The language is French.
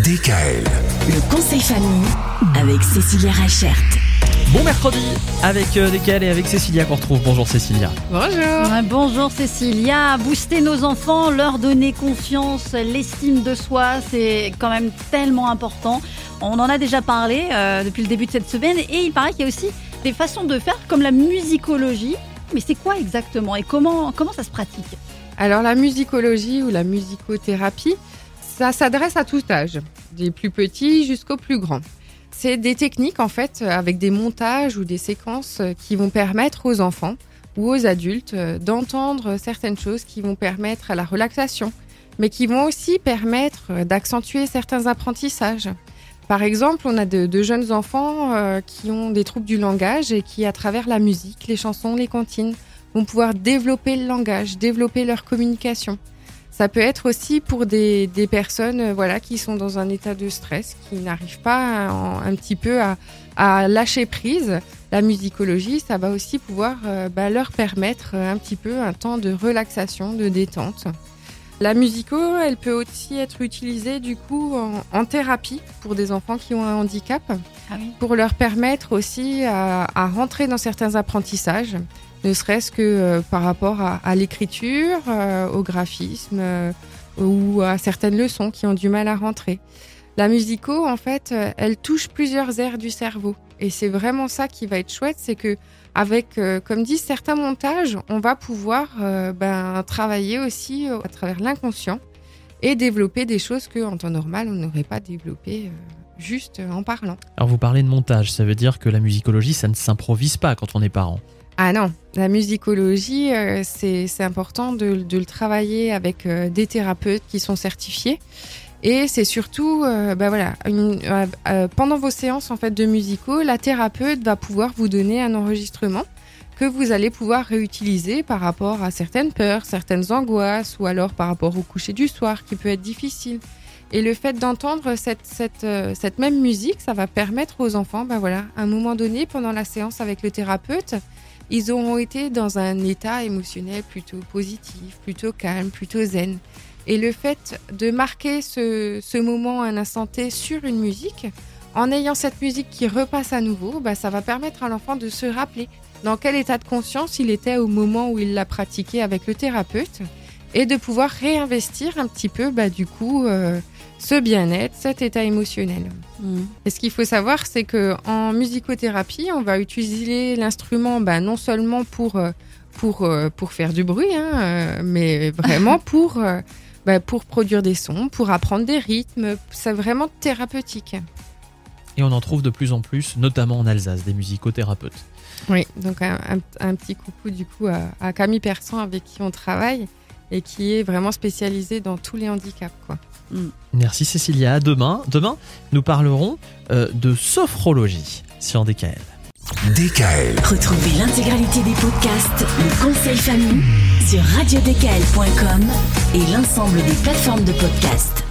DKL. Le conseil famille avec Cécilia Rachert. Bon mercredi avec euh, DKL et avec Cécilia qu'on retrouve. Bonjour Cécilia. Bonjour. Ouais, bonjour Cécilia, booster nos enfants, leur donner confiance, l'estime de soi, c'est quand même tellement important. On en a déjà parlé euh, depuis le début de cette semaine et il paraît qu'il y a aussi des façons de faire comme la musicologie. Mais c'est quoi exactement et comment, comment ça se pratique? Alors la musicologie ou la musicothérapie, ça s'adresse à tout âge, des plus petits jusqu'aux plus grands. C'est des techniques en fait avec des montages ou des séquences qui vont permettre aux enfants ou aux adultes euh, d'entendre certaines choses qui vont permettre à la relaxation, mais qui vont aussi permettre euh, d'accentuer certains apprentissages. Par exemple, on a de, jeunes enfants euh, qui ont des troubles du langage et qui, à travers la musique, les chansons, les comptines, vont pouvoir développer le langage, développer leur communication. Ça peut être aussi pour des, personnes euh, voilà, qui sont dans un état de stress, qui n'arrivent pas un petit peu à, à lâcher prise. La musicologie, ça va aussi pouvoir euh, bah, leur permettre euh, un petit peu un temps de relaxation, de détente. La musico, elle peut aussi être utilisée du coup en, en thérapie pour des enfants qui ont un handicap Ah oui. pour leur permettre aussi à, à rentrer dans certains apprentissages, ne serait-ce que euh, par rapport à, à l'écriture, euh, au graphisme euh, ou à certaines leçons qui ont du mal à rentrer. La musico, en fait, euh, elle touche plusieurs aires du cerveau. Et c'est vraiment ça qui va être chouette, c'est que avec, euh, comme dit certains montages, on va pouvoir euh, ben, travailler aussi à travers l'inconscient et développer des choses que en temps normal on n'aurait pas développées juste en parlant. Alors vous parlez de montage, ça veut dire que la musicologie ça ne s'improvise pas quand on est parent. Ah non, la musicologie, c'est important de, de le travailler avec des thérapeutes qui sont certifiés. Et c'est surtout, euh, bah voilà, euh, euh, pendant vos séances en fait de musico, la thérapeute va pouvoir vous donner un enregistrement que vous allez pouvoir réutiliser par rapport à certaines peurs, certaines angoisses, ou alors par rapport au coucher du soir qui peut être difficile. Et le fait d'entendre cette, cette, euh, cette même musique, ça va permettre aux enfants, bah voilà, à un moment donné, pendant la séance avec le thérapeute, ils auront été dans un état émotionnel plutôt positif, plutôt calme, plutôt zen. Et le fait de marquer ce, ce moment, un instant T sur une musique, en ayant cette musique qui repasse à nouveau, bah, ça va permettre à l'enfant de se rappeler dans quel état de conscience il était au moment où il l'a pratiqué avec le thérapeute et de pouvoir réinvestir un petit peu, bah, du coup, euh, ce bien-être, cet état émotionnel. Et ce qu'il faut savoir, c'est que en musicothérapie, on va utiliser l'instrument bah, non seulement pour, euh, pour, euh, pour faire du bruit, hein, mais vraiment pour, bah, pour produire des sons, pour apprendre des rythmes. C'est vraiment thérapeutique. Et on en trouve de plus en plus, notamment en Alsace, des musicothérapeutes. Oui, donc un, un- un petit coucou du coup à, à Camille Persan avec qui on travaille et qui est vraiment spécialisée dans tous les handicaps. Quoi. Merci Cécilia, à demain. Demain, nous parlerons euh, de sophrologie sur DKL. DKL. Retrouvez l'intégralité des podcasts Le conseil famille sur radiodkl.com et l'ensemble des plateformes de podcasts.